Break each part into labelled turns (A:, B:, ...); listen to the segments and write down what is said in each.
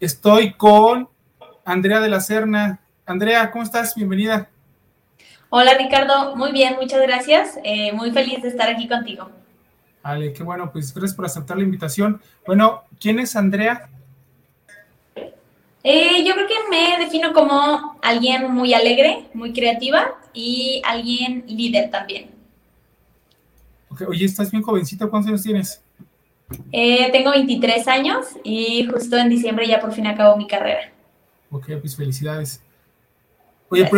A: Estoy con Andrea de la Serna. Andrea, ¿cómo estás? Bienvenida.
B: Hola Ricardo, muy bien, muchas gracias. Eh, muy feliz de estar aquí contigo.
A: Vale, qué bueno, pues gracias por aceptar la invitación. Bueno, ¿quién es Andrea?
B: Eh, yo creo que me defino como alguien muy alegre, muy creativa y alguien líder también.
A: oye, estás bien jovencita, ¿cuántos años tienes?
B: Eh, tengo 23 años y justo en diciembre ya por fin acabo mi carrera.
A: Ok, pues felicidades. Oye,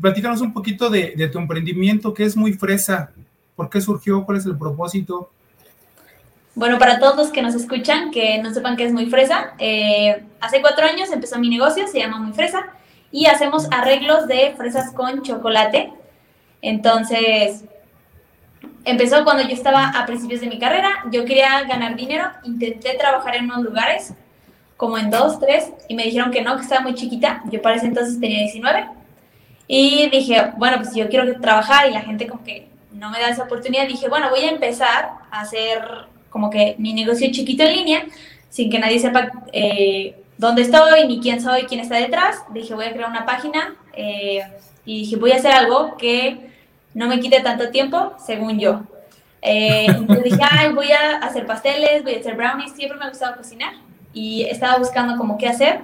A: platícanos un poquito de, tu emprendimiento, que es muy fresa. ¿Por qué surgió? ¿Cuál es el propósito?
B: Bueno, para todos los que nos escuchan, que no sepan que es muy fresa, eh, hace cuatro años empezó mi negocio, se llama Muy Fresa, y hacemos arreglos de fresas con chocolate. Entonces, empezó cuando yo estaba a principios de mi carrera, yo quería ganar dinero, intenté trabajar en unos lugares, como en dos, tres, y me dijeron que no, que estaba muy chiquita, yo para ese entonces tenía 19, y dije, bueno, pues yo quiero trabajar y la gente como que no me da esa oportunidad, dije, bueno, voy a empezar a hacer como que mi negocio chiquito en línea, sin que nadie sepa eh, dónde estoy, ni quién soy, quién está detrás, dije, voy a crear una página, eh, y dije, voy a hacer algo que no me quite tanto tiempo, según yo. Eh, entonces dije, ay, voy a hacer pasteles, voy a hacer brownies, siempre me ha gustado cocinar y estaba buscando como qué hacer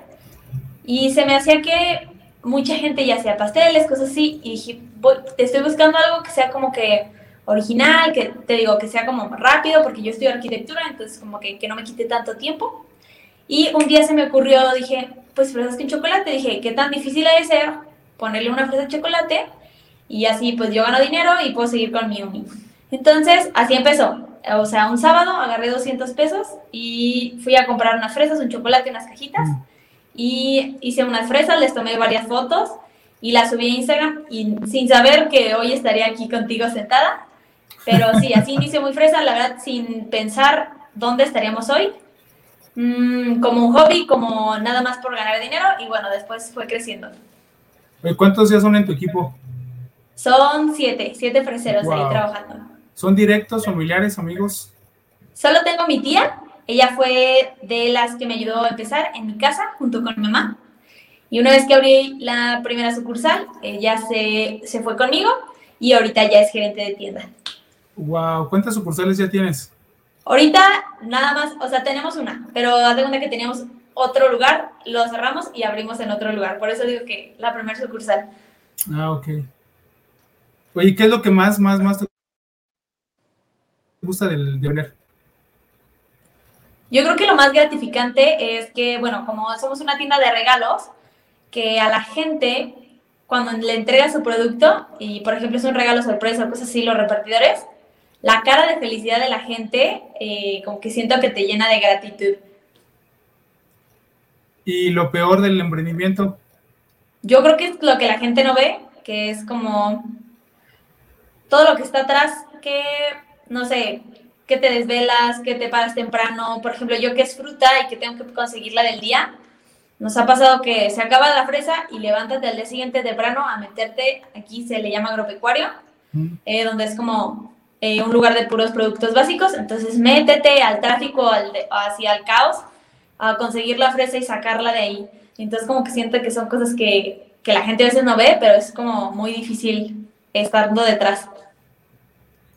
B: y se me hacía que mucha gente ya hacía pasteles, cosas así y dije, voy, te estoy buscando algo que sea como que original, que te digo, que sea como rápido porque yo estudio arquitectura, entonces como que, que no me quite tanto tiempo. Y un día se me ocurrió, dije, pues fresas con chocolate, dije, ¿qué tan difícil ha de ser ponerle una fresa de chocolate y así pues yo gano dinero y puedo seguir con mi uni. Entonces, así empezó. O sea, un sábado agarré 200 pesos y fui a comprar unas fresas, un chocolate, unas cajitas. Mm. Y hice unas fresas, les tomé varias fotos y las subí a Instagram y sin saber que hoy estaría aquí contigo sentada. Pero sí, así inició muy fresa, la verdad, sin pensar dónde estaríamos hoy. Mm, como un hobby, como nada más por ganar dinero y bueno, después fue creciendo.
A: ¿Cuántos días son en tu equipo?
B: Son siete, siete freseros ahí trabajando.
A: ¿Son directos, familiares, amigos?
B: Solo tengo mi tía. Ella fue de las que me ayudó a empezar en mi casa junto con mi mamá. Y una vez que abrí la primera sucursal, ella se, se fue conmigo y ahorita ya es gerente de tienda.
A: Wow, ¿cuántas sucursales ya tienes?
B: Ahorita nada más, o sea, tenemos una, pero haz de cuenta que teníamos otro lugar, lo cerramos y abrimos en otro lugar. Por eso digo que la primera sucursal.
A: Ah, ok. Oye, ¿qué es lo que más, más, más te gusta del, de vender?
B: Yo creo que lo más gratificante es que, bueno, como somos una tienda de regalos, que a la gente, cuando le entrega su producto, y por ejemplo es un regalo sorpresa o cosas así, los repartidores, la cara de felicidad de la gente, eh, como que siento que te llena de gratitud.
A: ¿Y lo peor del emprendimiento?
B: Yo creo que es lo que la gente no ve, que es como todo lo que está atrás, que, no sé, que te desvelas, que te paras temprano, por ejemplo, yo que es fruta y que tengo que conseguirla del día, nos ha pasado que se acaba la fresa y levántate al día siguiente temprano a meterte, aquí se le llama agropecuario, eh, donde es como eh, un lugar de puros productos básicos, entonces métete al tráfico, al hacia el caos, a conseguir la fresa y sacarla de ahí. Entonces como que siento que son cosas que, que la gente a veces no ve, pero es como muy difícil estando detrás.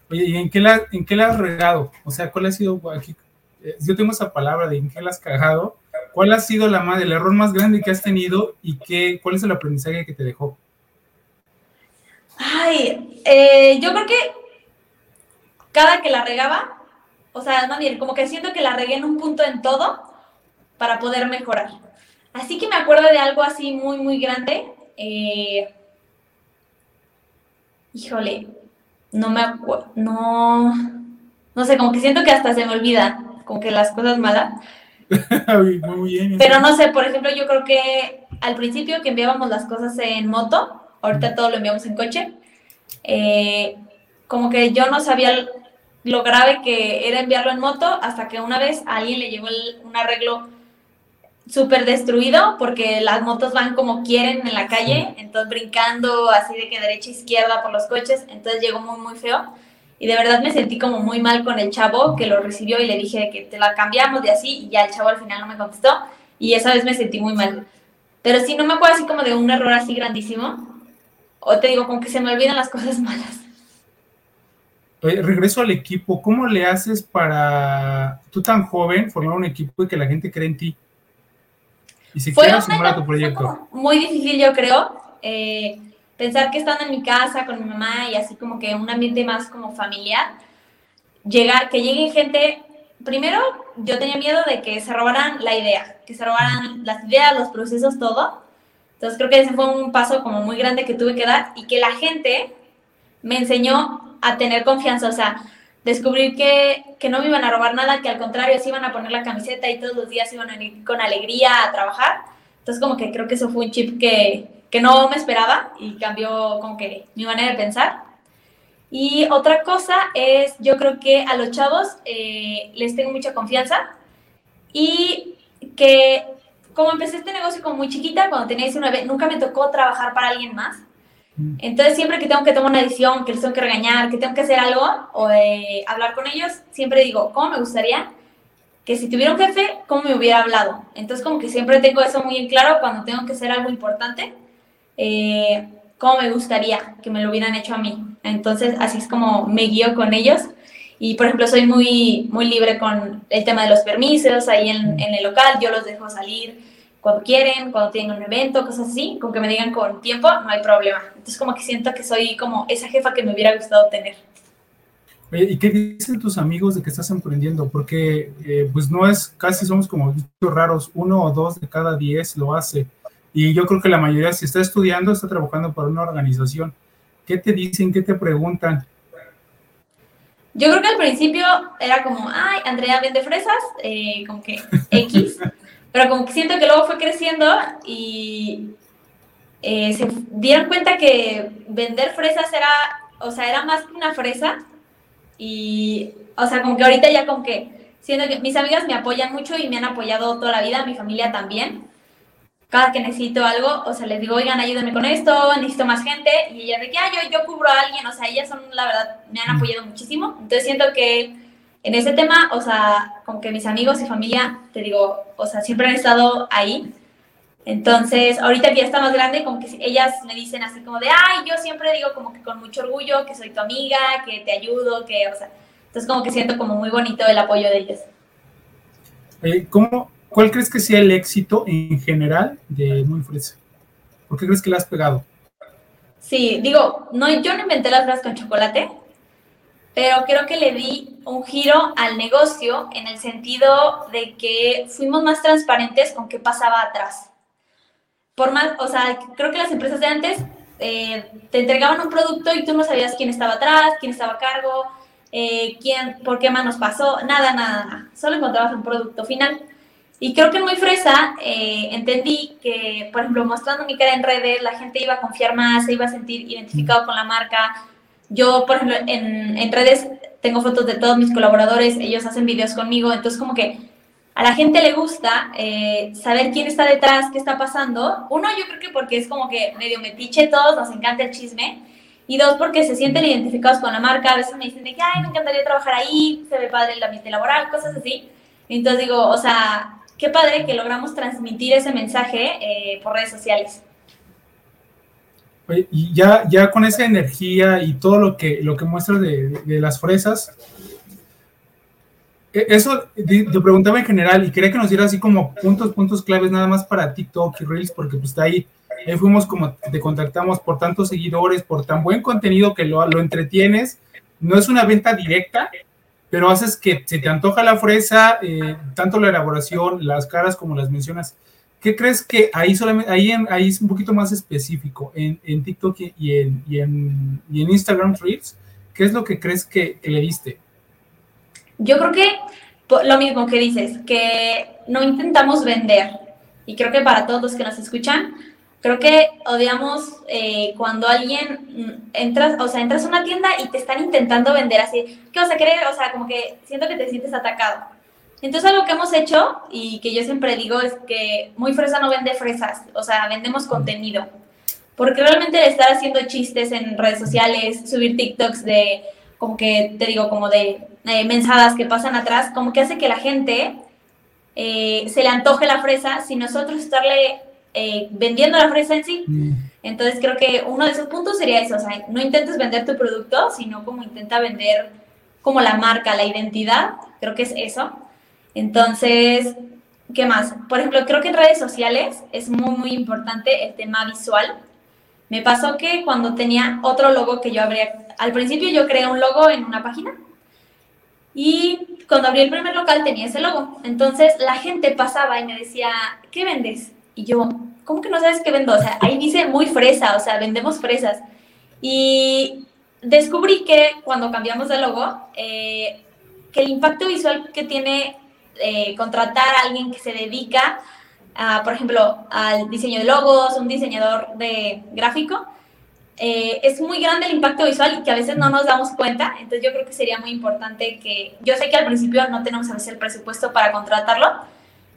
A: Oye, ¿y en qué, la, en qué la has regado? O sea, ¿cuál ha sido, aquí, eh, yo tengo esa palabra de en qué la has cagado, ¿cuál ha sido la más, el error más grande que has tenido y qué, cuál es el aprendizaje que te dejó?
B: Ay, eh, yo creo que cada que la regaba, o sea, más bien, como que siento que la regué en un punto en todo para poder mejorar. Así que me acuerdo de algo así muy, muy grande. Eh, híjole, no me acuerdo, no, no sé, como que siento que hasta se me olvida, como que las cosas malas.
A: Muy bien.
B: Pero no sé, por ejemplo, yo creo que al principio que enviábamos las cosas en moto, ahorita todo lo enviamos en coche, eh, como que yo no sabía lo grave que era enviarlo en moto hasta que una vez a alguien le llegó un arreglo súper destruido porque las motos van como quieren en la calle, entonces brincando así de que derecha e izquierda por los coches, entonces llegó muy, muy feo. Y de verdad me sentí como muy mal con el chavo que lo recibió y le dije que te la cambiamos de así y ya el chavo al final no me contestó. y esa vez me sentí muy mal. Pero sí, no me acuerdo así como de un error así grandísimo, o te digo, como que se me olvidan las cosas malas.
A: regreso al equipo, ¿cómo le haces para, tú tan joven, formar un equipo y que la gente cree en ti? Y si quieres sumar a tu proyecto.
B: Muy difícil, yo creo. Eh, pensar que estando en mi casa con mi mamá y así como que un ambiente más como familiar, llegar, que llegue gente, primero yo tenía miedo de que se robaran la idea, que se robaran las ideas, los procesos, todo. Entonces creo que ese fue un paso como muy grande que tuve que dar y que la gente me enseñó a tener confianza, o sea, descubrir que, que no me iban a robar nada, que al contrario, se iban a poner la camiseta y todos los días iban a ir con alegría a trabajar. Entonces como que creo que eso fue un chip que, que no me esperaba y cambió como que mi manera de pensar. Y otra cosa es, yo creo que a los chavos eh, les tengo mucha confianza y que como empecé este negocio como muy chiquita, cuando tenía 19, nunca me tocó trabajar para alguien más. Entonces, siempre que tengo que tomar una decisión, que les tengo que regañar, que tengo que hacer algo o eh, hablar con ellos, siempre digo, ¿cómo me gustaría que si tuviera un jefe, cómo me hubiera hablado? Entonces, como que siempre tengo eso muy en claro cuando tengo que hacer algo importante eh, cómo me gustaría que me lo hubieran hecho a mí. Entonces, así es como me guío con ellos. Y, por ejemplo, soy muy, muy libre con el tema de los permisos ahí en el local. Yo los dejo salir cuando quieren, cuando tienen un evento, cosas así. Con que me digan con tiempo, no hay problema. Entonces, como que siento que soy como esa jefa que me hubiera gustado tener.
A: Oye, ¿y qué dicen tus amigos de que estás emprendiendo? Porque, eh, pues, no es, casi somos como raros, uno o dos de cada diez lo hace. Y yo creo que la mayoría, si está estudiando, está trabajando para una organización. ¿Qué te dicen? ¿Qué te preguntan?
B: Yo creo que al principio era como, ay, Andrea vende fresas, eh, como que X, pero como que siento que luego fue creciendo y eh, se dieron cuenta que vender fresas era, o sea, era más que una fresa y, o sea, como que ahorita ya como que siento que mis amigas me apoyan mucho y me han apoyado toda la vida, mi familia también. Cada que necesito algo, o sea, les digo, oigan, ayúdenme con esto, necesito más gente, y ellas de que, ah, yo, yo cubro a alguien, o sea, ellas son, la verdad, me han apoyado muchísimo, entonces siento que en ese tema, o sea, como que mis amigos y familia, te digo, o sea, siempre han estado ahí, entonces, ahorita que ya está más grande, como que ellas me dicen así como de, ay, yo siempre digo como que con mucho orgullo que soy tu amiga, que te ayudo, que, o sea, entonces como que siento como muy bonito el apoyo de ellas.
A: Eh, ¿Cómo, ¿Cuál crees que sea el éxito en general de Muy Fresa? ¿Por qué crees que le has pegado?
B: Sí, digo, no, yo no inventé las fresas con chocolate, pero creo que le di un giro al negocio en el sentido de que fuimos más transparentes con qué pasaba atrás. Por más, o sea, creo que las empresas de antes eh, te entregaban un producto y tú no sabías quién estaba atrás, quién estaba a cargo, eh, quién, por qué manos pasó, nada, nada, nada. Solo encontrabas un producto final. Y creo que muy fresa eh, entendí que, por ejemplo, mostrando mi cara en redes, la gente iba a confiar más, se iba a sentir identificado con la marca. Yo, por ejemplo, en, en redes tengo fotos de todos mis colaboradores, ellos hacen videos conmigo, entonces como que a la gente le gusta eh, saber quién está detrás, qué está pasando. Uno, yo creo que porque es como que medio metiche todos, nos encanta el chisme. Y dos, porque se sienten identificados con la marca. A veces me dicen de que, ay, me encantaría trabajar ahí, se ve padre el ambiente laboral, cosas así. Entonces digo, o sea, qué padre que logramos transmitir ese mensaje eh, por redes sociales.
A: Y ya, ya con esa energía y todo lo que, lo que muestras de, las fresas, e, eso te preguntaba en general y quería que nos diera así como puntos, puntos claves nada más para TikTok y Reels, porque pues ahí, ahí fuimos como te contactamos por tantos seguidores, por tan buen contenido que lo, lo entretienes. No es una venta directa, pero haces que se te antoja la fresa, eh, tanto la elaboración, las caras como las mencionas. ¿Qué crees que ahí solamente, ahí, ahí es un poquito más específico en, en TikTok y en, y, en, y en, Instagram Reels? ¿Qué es lo que crees que, que, le diste?
B: Yo creo que lo mismo que dices, que no intentamos vender. Y creo que para todos los que nos escuchan, Creo que odiamos eh, cuando alguien mm, entras, o sea, entras a una tienda y te están intentando vender así, ¿qué vas a querer? O sea, como que siento que te sientes atacado. Entonces algo que hemos hecho y que yo siempre digo es que muy fresa no vende fresas, o sea, vendemos contenido. Porque realmente el estar haciendo chistes en redes sociales, subir TikToks de, como que te digo, como de eh, mensadas que pasan atrás, como que hace que la gente eh, se le antoje la fresa sin nosotros estarle eh, vendiendo la fresa en sí. Mm. Entonces creo que uno de esos puntos sería eso, o sea, no intentes vender tu producto, sino como intenta vender como la marca, la identidad, creo que es eso. Entonces, ¿qué más? Por ejemplo, creo que en redes sociales es muy, muy importante el tema visual. Me pasó que cuando tenía otro logo que yo abría, al principio yo creé un logo en una página y cuando abrí el primer local tenía ese logo. Entonces la gente pasaba y me decía, ¿qué vendes? Y yo, ¿cómo que no sabes qué vendo? O sea, ahí dice muy fresa, o sea, vendemos fresas. Y descubrí que cuando cambiamos de logo, eh, que el impacto visual que tiene eh, contratar a alguien que se dedica, a, por ejemplo, al diseño de logos, un diseñador de gráfico, eh, es muy grande el impacto visual y que a veces no nos damos cuenta. Entonces yo creo que sería muy importante que, yo sé que al principio no tenemos a veces el presupuesto para contratarlo,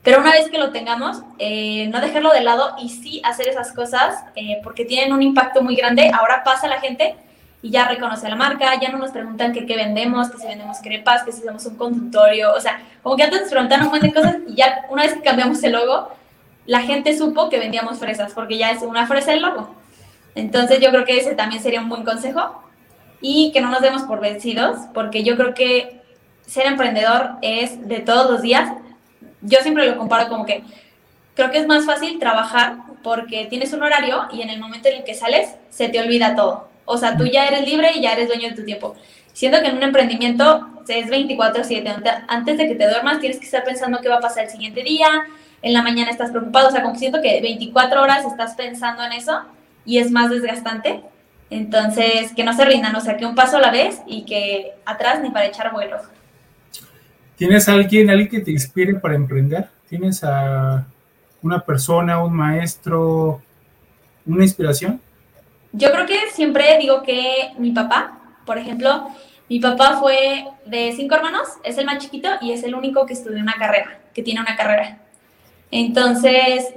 B: pero una vez que lo tengamos, eh, no dejarlo de lado y sí hacer esas cosas eh, porque tienen un impacto muy grande. Ahora pasa la gente y ya reconoce la marca, ya no nos preguntan que qué vendemos, que si vendemos crepas, que si hacemos un consultorio, o sea, como que antes nos preguntaban un montón de cosas y ya una vez que cambiamos el logo, la gente supo que vendíamos fresas porque ya es una fresa el logo. Entonces yo creo que ese también sería un buen consejo y que no nos demos por vencidos porque yo creo que ser emprendedor es de todos los días yo siempre lo comparo como que creo que es más fácil trabajar porque tienes un horario y en el momento en el que sales se te olvida todo. O sea, tú ya eres libre y ya eres dueño de tu tiempo. Siendo que en un emprendimiento es 24/7. Antes de que te duermas tienes que estar pensando qué va a pasar el siguiente día. En la mañana estás preocupado. O sea, como siento que 24 horas estás pensando en eso y es más desgastante. Entonces, que no se rindan. O sea, que un paso a la vez y que atrás ni para echar vuelo.
A: ¿Tienes a alguien, alguien que te inspire para emprender? ¿Tienes a una persona, un maestro, una inspiración?
B: Yo creo que siempre digo que mi papá, por ejemplo, mi papá fue de cinco hermanos, es el más chiquito y es el único que estudió una carrera, que tiene una carrera. Entonces,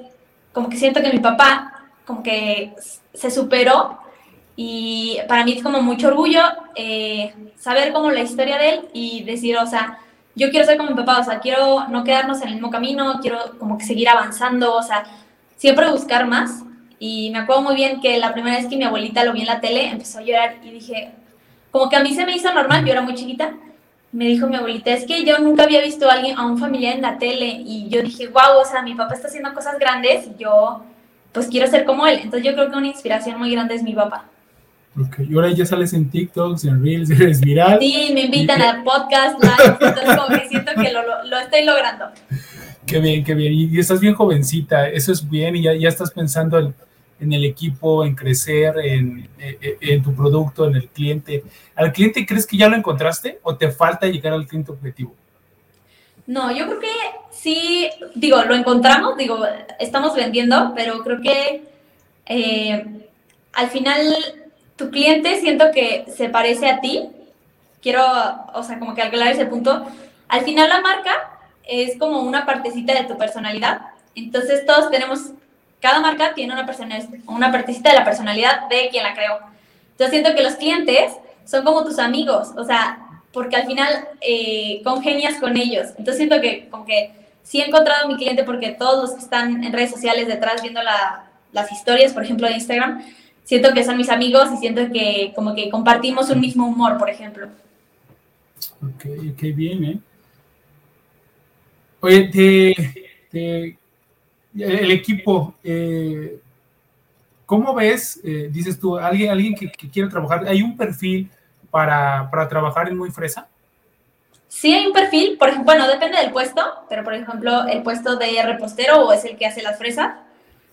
B: como que siento que mi papá, como que se superó y para mí es como mucho orgullo eh, saber como la historia de él y decir, o sea, yo quiero ser como mi papá, o sea, quiero no quedarnos en el mismo camino, quiero como que seguir avanzando, o sea, siempre buscar más. Y me acuerdo muy bien que la primera vez que mi abuelita lo vi en la tele, empezó a llorar y dije, como que a mí se me hizo normal, yo era muy chiquita. Me dijo mi abuelita, es que yo nunca había visto a alguien, a un familiar en la tele. Y yo dije, wow, o sea, mi papá está haciendo cosas grandes y yo, pues quiero ser como él. Entonces yo creo que una inspiración muy grande es mi papá.
A: Ok, y ahora ya sales en TikToks, en Reels, eres viral.
B: Sí, me invitan a podcast live, entonces como que siento que lo, lo, estoy logrando.
A: Qué bien, qué bien. Y, estás bien jovencita, eso es bien, y ya, ya estás pensando en, en, el equipo, en crecer, en, en, en, tu producto, en el cliente. ¿Al cliente crees que ya lo encontraste o te falta llegar al cliente objetivo?
B: No, yo creo que sí, digo, lo encontramos, digo, estamos vendiendo, pero creo que eh, al final tu cliente siento que se parece a ti. Quiero, o sea, como que aclarar ese punto. Al final la marca es como una partecita de tu personalidad. Entonces todos tenemos, cada marca tiene una, una partecita de la personalidad de quien la creó. Entonces siento que los clientes son como tus amigos, o sea, porque al final eh, congenias con ellos. Entonces siento que como que sí he encontrado a mi cliente porque todos los que están en redes sociales detrás viendo las historias, por ejemplo, de Instagram, siento que son mis amigos y siento que como que compartimos un mismo humor, por ejemplo.
A: Ok, qué bien, ¿eh? Oye, te, el equipo, eh, ¿cómo ves, eh, dices tú, alguien, alguien que, quiere trabajar, hay un perfil para, para trabajar en Muy Fresa?
B: Sí hay un perfil, por ejemplo, bueno, depende del puesto, pero por ejemplo, el puesto de repostero o es el que hace las fresas,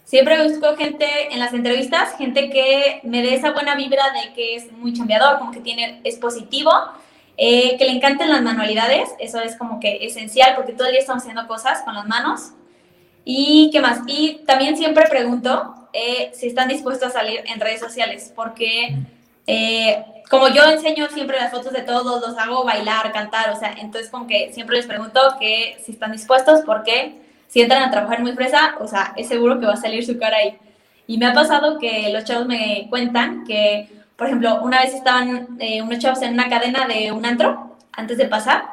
B: Siempre busco gente en las entrevistas, gente que me dé esa buena vibra de que es muy chambeador, como que tiene, es positivo, eh, que le encanten las manualidades, eso es como que esencial porque todo el día estamos haciendo cosas con las manos. ¿Y qué más? Y también siempre pregunto eh, si están dispuestos a salir en redes sociales, porque eh, como yo enseño siempre las fotos de todos, los hago bailar, cantar, o sea, entonces como que siempre les pregunto que si están dispuestos, porque si entran a trabajar muy fresa, o sea, es seguro que va a salir su cara ahí. Y me ha pasado que los chavos me cuentan que, por ejemplo, una vez estaban eh, unos chavos en una cadena de un antro antes de pasar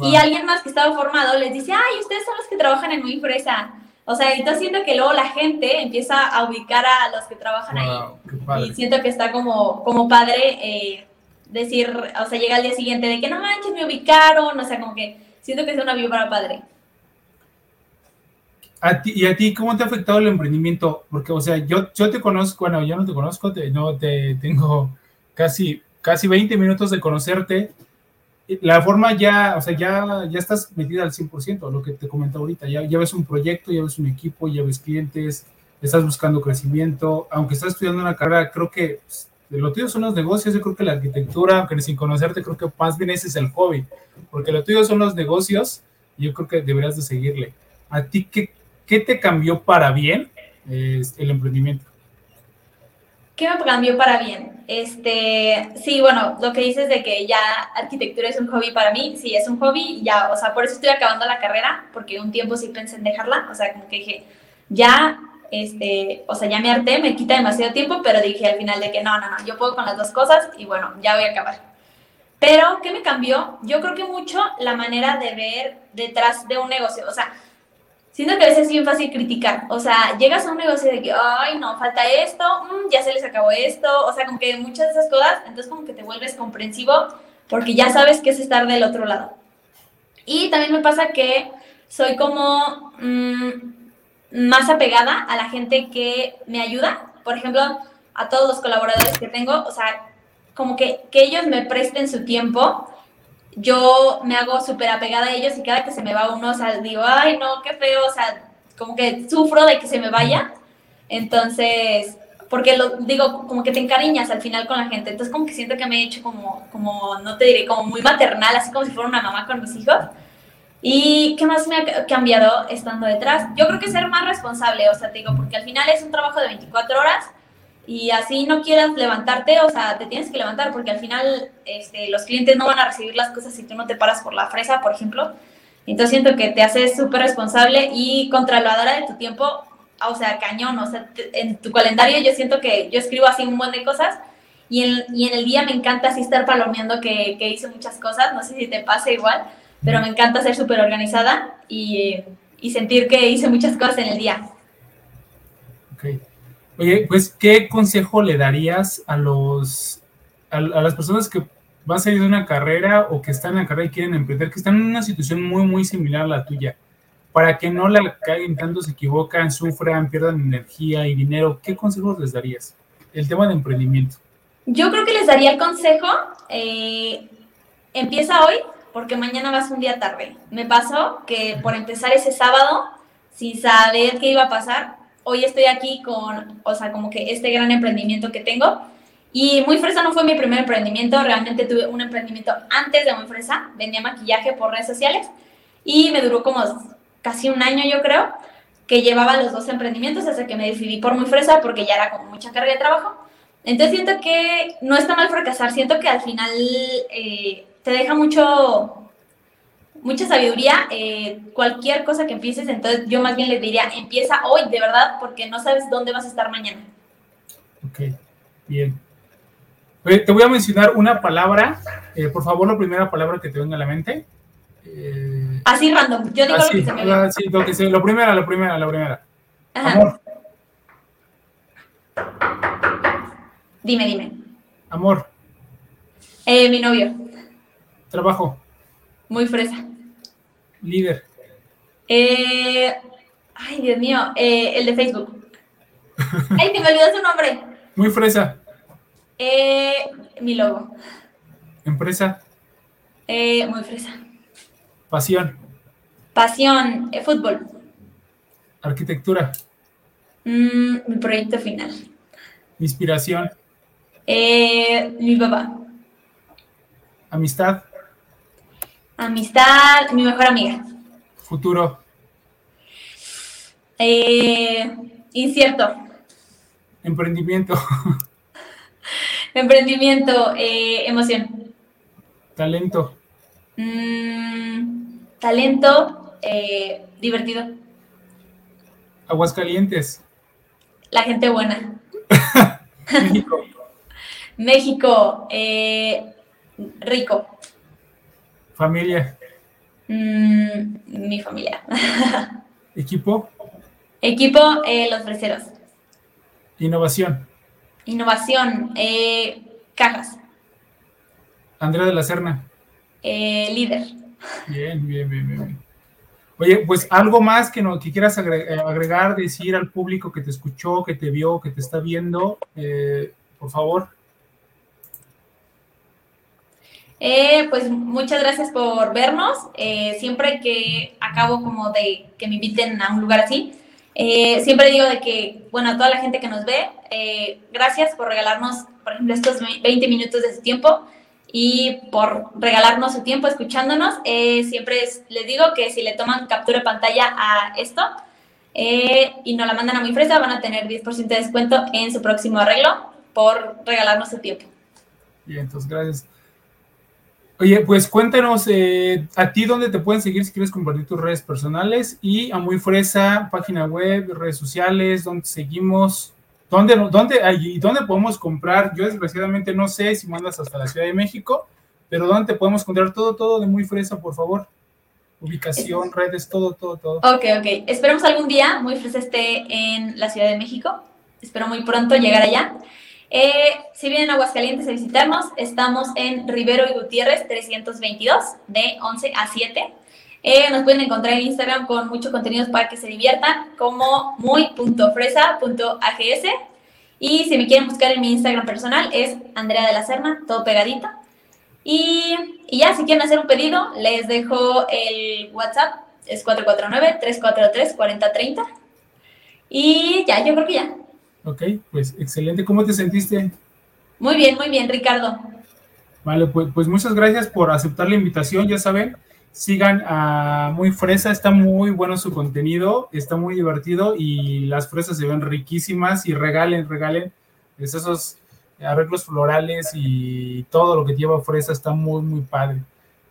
B: Y alguien más que estaba formado les dice, ay, ustedes son los que trabajan en Muy Fresa. O sea, entonces siento que luego la gente empieza a ubicar a los que trabajan ahí. Y siento que está como, como padre eh, decir, o sea, llega al día siguiente de que no manches, me ubicaron, o sea, como que siento que es una vibra padre.
A: ¿A ti, ¿Y a ti cómo te ha afectado el emprendimiento? Porque, o sea, yo, yo te conozco, bueno, yo no te conozco, no te tengo casi, casi 20 minutos de conocerte la forma ya, o sea, ya, ya estás metida al 100%, lo que te comentaba ahorita, ya, ya ves un proyecto, ya ves un equipo, ya ves clientes, estás buscando crecimiento, aunque estás estudiando una carrera, creo que pues, lo tuyo son los negocios, yo creo que la arquitectura, aunque sin conocerte, creo que más bien ese es el hobby, porque lo tuyo son los negocios y yo creo que deberías de seguirle. ¿A ti qué, qué te cambió para bien el emprendimiento?
B: ¿Qué me cambió para bien? Este, sí, bueno, lo que dices de que ya arquitectura es un hobby para mí, sí, es un hobby, ya, o sea, por eso estoy acabando la carrera, porque un tiempo sí pensé en dejarla, o sea, como que dije, ya, este, o sea, ya me harté, me quita demasiado tiempo, pero dije al final de que no, no, no, yo puedo con las dos cosas y bueno, ya voy a acabar. Pero, ¿qué me cambió? Yo creo que mucho la manera de ver detrás de un negocio, o sea, siento que a veces es bien fácil criticar. O sea, llegas a un negocio de que, ay, no, falta esto, mm, ya se les acabó esto. O sea, como que muchas de esas cosas, entonces como que te vuelves comprensivo porque ya sabes qué es estar del otro lado. Y también me pasa que soy como mm, más apegada a la gente que me ayuda. Por ejemplo, a todos los colaboradores que tengo, o sea, como que, que ellos me presten su tiempo yo me hago súper apegada a ellos y cada que se me va uno, o sea, digo, ay, no, qué feo, o sea, como que sufro de que se me vaya. Entonces, porque lo digo, como que te encariñas al final con la gente. Entonces, como que siento que me he hecho como, como, no te diré, como muy maternal, así como si fuera una mamá con mis hijos. ¿Y qué más me ha cambiado estando detrás? Yo creo que ser más responsable, o sea, te digo, porque al final es un trabajo de 24 horas y así no quieras levantarte, o sea, te tienes que levantar porque al final este, los clientes no van a recibir las cosas si tú no te paras por la fresa, por ejemplo. Entonces siento que te haces súper responsable y controladora de tu tiempo, o sea, cañón, o sea, en tu calendario yo siento que yo escribo así un montón de cosas y en, y en el día me encanta así estar palomeando que, que hice muchas cosas, no sé si te pasa igual, pero me encanta ser súper organizada y, y sentir que hice muchas cosas en el día.
A: Okay. Oye, pues, ¿qué consejo le darías a los a, las personas que van a salir de una carrera o que están en la carrera y quieren emprender, que están en una situación muy, muy similar a la tuya? Para que no la caigan tanto, se equivocan, sufran, pierdan energía y dinero, ¿qué consejos les darías? El tema de emprendimiento.
B: Yo creo que les daría el consejo, eh, empieza hoy porque mañana vas un día tarde. Me pasó que por empezar ese sábado, sin saber qué iba a pasar, hoy estoy aquí con, o sea, como que este gran emprendimiento que tengo. Y Muy Fresa no fue mi primer emprendimiento, realmente tuve un emprendimiento antes de Muy Fresa, vendía maquillaje por redes sociales y me duró como casi un año yo creo, que llevaba los dos emprendimientos hasta que me decidí por Muy Fresa porque ya era como mucha carga de trabajo. Entonces siento que no está mal fracasar, siento que al final eh, te deja mucho mucha sabiduría, eh, cualquier cosa que empieces, entonces yo más bien les diría, empieza hoy, de verdad, porque no sabes dónde vas a estar mañana.
A: Ok, bien. te voy a mencionar una palabra, eh, por favor, la primera palabra que te venga a la mente.
B: Eh, así random, yo digo lo que se me
A: venga. Sí, lo que se, lo primera, lo primera, la primera. Amor.
B: Dime, dime.
A: Amor.
B: mi novio.
A: Trabajo.
B: Muy fresa.
A: Líder.
B: Eh, ay, Dios mío, eh, el de Facebook. ay, te me olvidó su nombre.
A: Muy fresa.
B: Eh, mi logo.
A: Empresa.
B: muy fresa.
A: Pasión.
B: Pasión, fútbol.
A: Arquitectura.
B: Mm, mi proyecto final.
A: Inspiración.
B: mi papá.
A: Amistad.
B: Amistad, mi mejor amiga.
A: Futuro.
B: Eh, incierto.
A: Emprendimiento.
B: Emprendimiento, eh, emoción.
A: Talento.
B: Mm, talento, eh, divertido.
A: Aguascalientes.
B: La gente buena.
A: México.
B: México, rico.
A: Familia.
B: Mm, mi familia.
A: ¿Equipo?
B: Equipo, eh, los freseros.
A: Innovación.
B: Innovación, eh, cajas.
A: Andrea de la Serna.
B: Eh, líder.
A: Bien, bien, bien, bien. Oye, pues algo más que, no, que quieras agregar, decir al público que te escuchó, que te vio, que te está viendo, por favor.
B: Eh, pues muchas gracias por vernos. Eh, siempre que acabo como de que me inviten a un lugar así, eh, siempre digo de que, bueno, a toda la gente que nos ve, gracias por regalarnos, por ejemplo, estos 20 minutos de su tiempo y por regalarnos su tiempo escuchándonos. siempre les digo que si le toman captura de pantalla a esto y nos la mandan a muy fresa, van a tener 10% de descuento en su próximo arreglo por regalarnos su tiempo.
A: Bien, entonces gracias. Oye, pues cuéntanos eh, a ti dónde te pueden seguir si quieres compartir tus redes personales y a Muy Fresa, página web, redes sociales, dónde seguimos, dónde, dónde, y dónde podemos comprar. Yo desgraciadamente no sé si mandas hasta la Ciudad de México, pero dónde te podemos encontrar todo, todo de Muy Fresa, por favor. Ubicación, redes, todo, todo, todo.
B: Ok, ok. Esperemos algún día Muy Fresa esté en la Ciudad de México. Espero muy pronto llegar allá. Eh, si vienen a Aguascalientes a visitarnos, estamos en Rivero y Gutiérrez 322, de 11 a 7. Eh, nos pueden encontrar en Instagram con muchos contenidos para que se diviertan, como muy.fresa.ags. Y si me quieren buscar en mi Instagram personal, es Andrea de la Serna, todo pegadito. Y, y ya, si quieren hacer un pedido, les dejo el WhatsApp, es 449-343-4030. Y ya, yo creo que ya.
A: Ok, pues excelente. ¿Cómo te sentiste?
B: Muy bien, muy bien, Ricardo.
A: Vale, pues, pues muchas gracias por aceptar la invitación. Ya saben, sigan a Muy Fresa, está muy bueno su contenido, está muy divertido y las fresas se ven riquísimas y regalen, regalen pues, esos arreglos florales y todo lo que lleva fresa está muy, muy padre.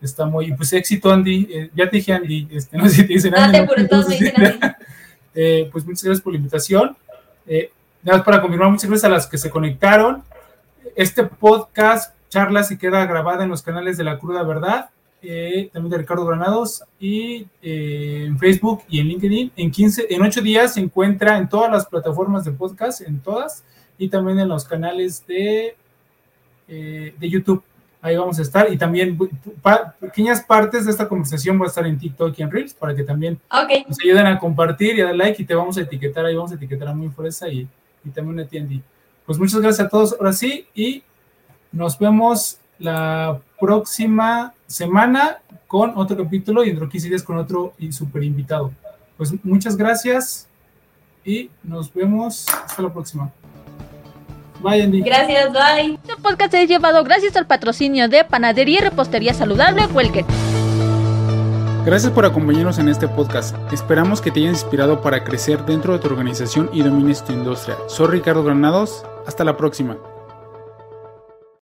A: Está muy, pues éxito Andy, eh, ya te dije Andy, este, no sé si te dicen Andy. todos me dicen Andy. Eh, pues muchas gracias por la invitación. Eh, Nada más para confirmar, muchas gracias a las que se conectaron. Este podcast, charla, se queda grabada en los canales de La Cruda Verdad, eh, también de Ricardo Granados, y eh, en Facebook y en LinkedIn. En 15, en 8 días se encuentra en todas las plataformas de podcast, en todas, y también en los canales de, eh, de YouTube. Ahí vamos a estar. Y también pequeñas partes de esta conversación va a estar en TikTok y en Reels para que también nos ayuden a compartir y a dar like y te vamos a etiquetar. Ahí vamos a etiquetar a Muy Fresa y y también atiende. Pues muchas gracias a todos ahora sí y nos vemos la próxima semana con otro capítulo y dentro de 15 días con otro super invitado. Pues muchas gracias y nos vemos hasta la próxima.
B: Bye, Andy. Gracias, bye.
C: Este podcast es llevado gracias al patrocinio de Panadería y Repostería Saludable Welker.
A: Gracias por acompañarnos en este podcast. Esperamos que te haya inspirado para crecer dentro de tu organización y domines tu industria. Soy Ricardo Granados. Hasta la próxima.